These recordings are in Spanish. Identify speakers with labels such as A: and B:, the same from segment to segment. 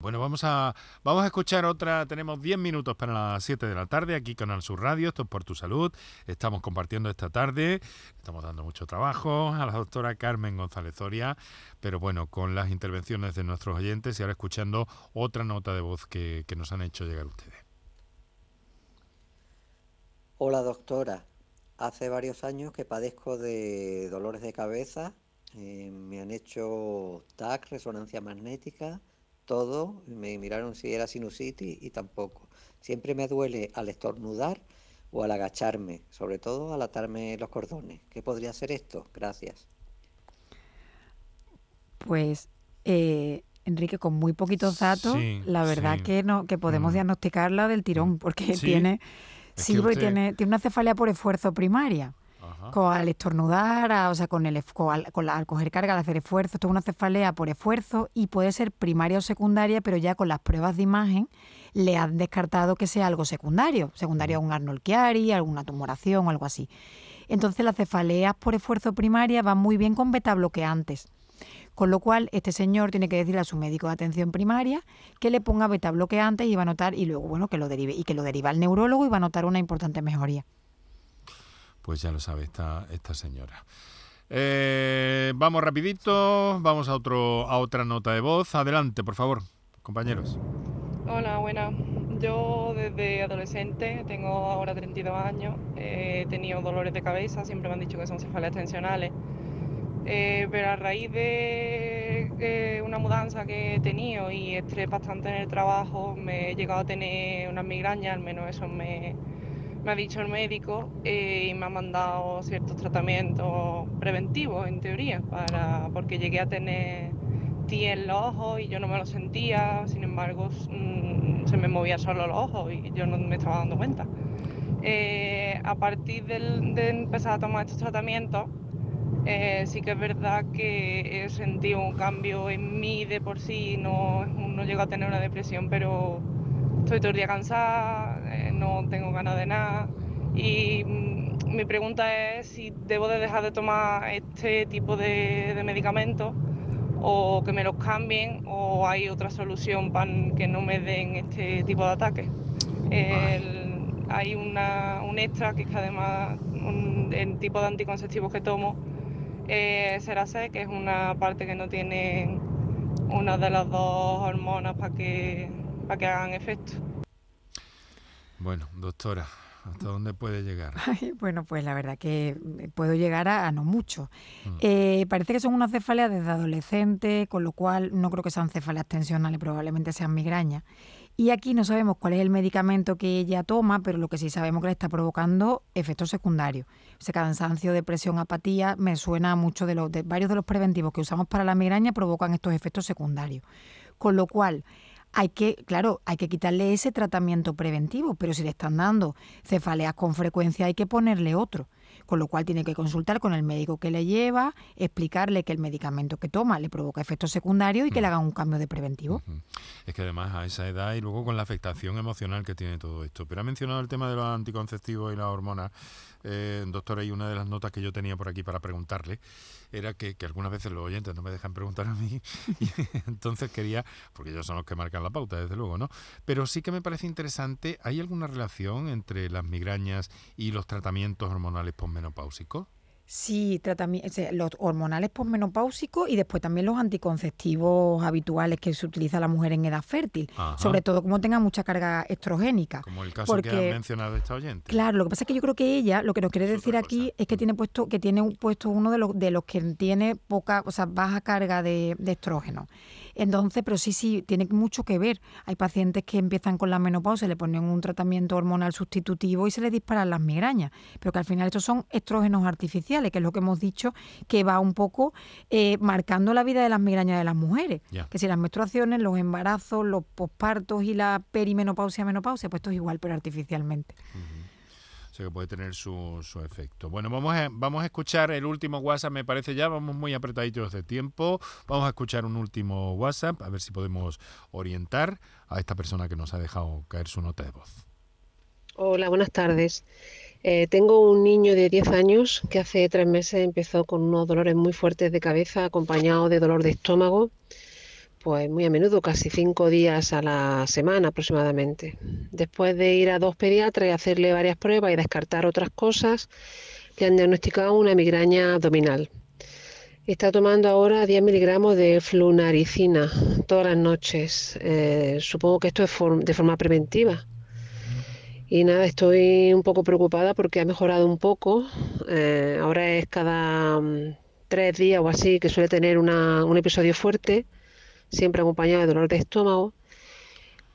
A: Bueno, vamos a, vamos a escuchar otra. Tenemos 10 minutos para las 7 de la tarde aquí con Al Sur Radio. Esto es por tu salud. Estamos compartiendo esta tarde. Estamos dando mucho trabajo a la doctora Carmen González Zoria. Pero bueno, con las intervenciones de nuestros oyentes y ahora escuchando otra nota de voz que, nos han hecho llegar ustedes.
B: Hola, doctora. Hace varios años que padezco de dolores de cabeza. Eh, me han hecho TAC, resonancia magnética todo, me miraron si era sinusitis y tampoco. Siempre me duele al estornudar o al agacharme, sobre todo al atarme los cordones. ¿Qué podría ser esto? Gracias.
C: Pues eh, Enrique, con muy poquitos datos, la verdad que no que podemos mm. diagnosticarla del tirón, mm. porque tiene, sí, tiene, tiene una cefalea por esfuerzo primaria con, al estornudar, o sea, con el con, al, coger carga, al hacer esfuerzo, esto es una cefalea por esfuerzo y puede ser primaria o secundaria, pero ya con las pruebas de imagen le han descartado que sea algo secundario, secundario a un Arnold Chiari, alguna tumoración o algo así. Entonces las cefaleas por esfuerzo primaria van muy bien con beta bloqueantes. Con lo cual, este señor tiene que decirle a su médico de atención primaria que le ponga beta bloqueantes y va a notar, y luego, bueno, que lo derive, y que lo deriva al neurólogo y va a notar una importante mejoría
A: pues ya lo sabe esta, esta señora. Eh, vamos rapidito, vamos a, otro, a otra nota de voz. Adelante, por favor, compañeros.
D: Hola, buenas. Yo desde adolescente, tengo ahora 32 años, he tenido dolores de cabeza, siempre me han dicho que son cefaleas tensionales. Eh, pero a raíz de eh, una mudanza que he tenido y estrés bastante en el trabajo, me he llegado a tener unas migrañas, al menos eso me, me ha dicho el médico eh, y me ha mandado ciertos tratamientos preventivos, en teoría, para, porque llegué a tener ti en los ojos y yo no me lo sentía, sin embargo mm, se me movía solo los ojos y yo no me estaba dando cuenta. Eh, a partir de empezar a tomar estos tratamientos, eh, sí que es verdad que he sentido un cambio en mí de por sí, no, no llego a tener una depresión, pero estoy todo el día cansada, eh, no tengo ganas de nada y mm, mi pregunta es si debo de dejar de tomar este tipo de, medicamentos o que me los cambien o hay otra solución para que no me den este tipo de ataques. hay un extra que es que además el tipo de anticonceptivos que tomo eh, será C, que es una parte que no tiene una de las dos hormonas para que para que hagan efecto.
A: Bueno, doctora, ¿hasta dónde puede llegar?
C: bueno, pues la verdad que eh, puedo llegar a, no mucho. Mm. Eh, parece que son unas cefaleas desde adolescente, con lo cual no creo que sean cefaleas tensionales, probablemente sean migrañas. Y aquí no sabemos cuál es el medicamento que ella toma, pero lo que sí sabemos que le está provocando efectos secundarios. Ese cansancio, depresión, apatía, me suena mucho de, los, de varios de los preventivos que usamos para la migraña provocan estos efectos secundarios. Con lo cual, hay que, claro, hay que quitarle ese tratamiento preventivo, pero si le están dando cefaleas con frecuencia hay que ponerle otro con lo cual tiene que consultar con el médico que le lleva, explicarle que el medicamento que toma le provoca efectos secundarios y que le hagan un cambio de preventivo.
A: Es que además a esa edad y luego con la afectación emocional que tiene todo esto. Pero ha mencionado el tema de los anticonceptivos y las hormonas, eh, doctora, y una de las notas que yo tenía por aquí para preguntarle era que, algunas veces los oyentes no me dejan preguntar a mí, y entonces quería, porque ellos son los que marcan la pauta, desde luego, ¿no? Pero sí que me parece interesante, ¿hay alguna relación entre las migrañas y los tratamientos hormonales posmenopáusicos?
C: Sí, los hormonales posmenopáusicos y después también los anticonceptivos habituales que se utiliza la mujer en edad fértil, sobre todo como tenga mucha carga estrogénica.
A: Como el caso que ha mencionado esta oyente.
C: Claro, lo que pasa es que yo creo que ella lo que nos quiere decir aquí es que tiene puesto que tiene puesto uno de los de los que tiene poca, o sea, baja carga de, de estrógeno. Entonces, pero sí, sí, tiene mucho que ver. Hay pacientes que empiezan con la menopausia, le ponen un tratamiento hormonal sustitutivo y se les disparan las migrañas, pero que al final estos son estrógenos artificiales, que es lo que hemos dicho, que va un poco eh, marcando la vida de las migrañas de las mujeres. Que si las menstruaciones, los embarazos, los pospartos y la perimenopausia, menopausia, pues esto es igual, pero artificialmente
A: que puede tener su, efecto. Bueno, vamos a, vamos a escuchar el último WhatsApp, me parece ya, vamos muy apretaditos de tiempo. Vamos a escuchar un último WhatsApp, a ver si podemos orientar a esta persona que nos ha dejado caer su nota de voz.
E: Hola, buenas tardes. Eh, tengo un niño de 10 años que hace tres meses empezó con unos dolores muy fuertes de cabeza acompañados de dolor de estómago pues muy a menudo, casi cinco días a la semana aproximadamente. Después de ir a dos pediatras y hacerle varias pruebas y descartar otras cosas, le han diagnosticado una migraña abdominal. Está tomando ahora 10 miligramos de flunaricina todas las noches. Eh, supongo que esto es de forma preventiva. Y nada, estoy un poco preocupada porque ha mejorado un poco. Eh, ahora es cada mm, tres días o así que suele tener un episodio fuerte, siempre acompañado de dolor de estómago.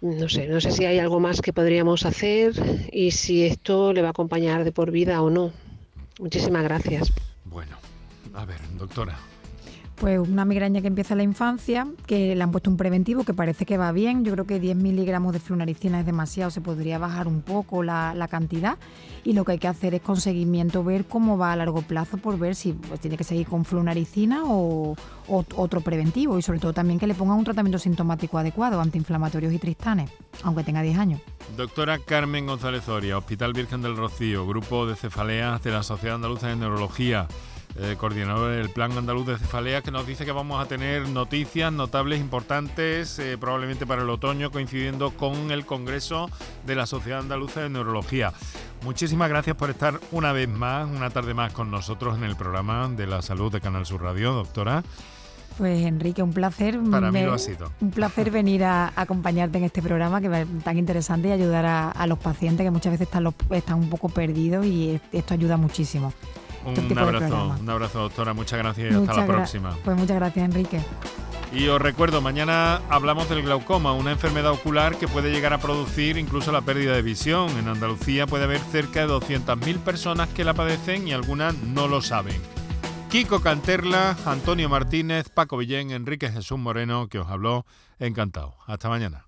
E: No sé, no sé si hay algo más que podríamos hacer y si esto le va a acompañar de por vida o no. Muchísimas gracias.
A: Bueno, a ver, doctora,
C: pues una migraña que empieza en la infancia, que le han puesto un preventivo que parece que va bien. Yo creo que 10 miligramos de flunaricina es demasiado, se podría bajar un poco la, cantidad. Y lo que hay que hacer es con seguimiento ver cómo va a largo plazo por ver si pues, tiene que seguir con flunaricina o, otro preventivo. Y sobre todo también que le pongan un tratamiento sintomático adecuado, antiinflamatorios y tristanes, aunque tenga 10 años.
A: Doctora Carmen González Oria, Hospital Virgen del Rocío, Grupo de Cefaleas de la Sociedad Andaluza de Neurología eh, coordinador del Plan Andaluz de Cefalea, que nos dice que vamos a tener noticias notables, importantes, eh, probablemente para el otoño, coincidiendo con el Congreso de la Sociedad Andaluza de Neurología. Muchísimas gracias por estar una vez más, una tarde más con nosotros en el programa de la salud de Canal Sur Radio, doctora.
C: Pues Enrique, un placer.
A: Para mí lo ha sido.
C: Un placer venir a acompañarte en este programa que es tan interesante y ayudar a, los pacientes que muchas veces están, están un poco perdidos y esto ayuda muchísimo.
A: Un abrazo, un abrazo, doctora. Muchas gracias y hasta la próxima.
C: Pues muchas gracias, Enrique.
A: Y os recuerdo, mañana hablamos del glaucoma, una enfermedad ocular que puede llegar a producir incluso la pérdida de visión. En Andalucía puede haber cerca de 200.000 personas que la padecen y algunas no lo saben. Kiko Canterla, Antonio Martínez, Paco Villén, Enrique Jesús Moreno, que os habló, encantado. Hasta mañana.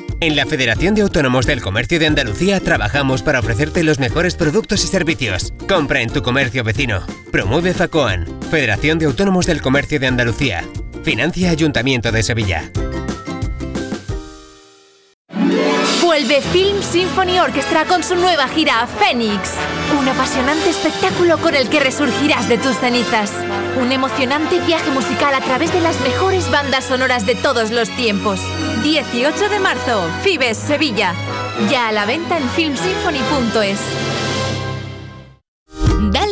F: En la Federación de Autónomos del Comercio de Andalucía trabajamos para ofrecerte los mejores productos y servicios. Compra en tu comercio vecino. Promueve FACOAN, Federación de Autónomos del Comercio de Andalucía. Financia Ayuntamiento de Sevilla.
G: Vuelve Film Symphony Orchestra con su nueva gira Phoenix. Un apasionante espectáculo con el que resurgirás de tus cenizas. Un emocionante viaje musical a través de las mejores bandas sonoras de todos los tiempos. 18 de marzo, Fibes, Sevilla. Ya a la venta en filmsymphony.es.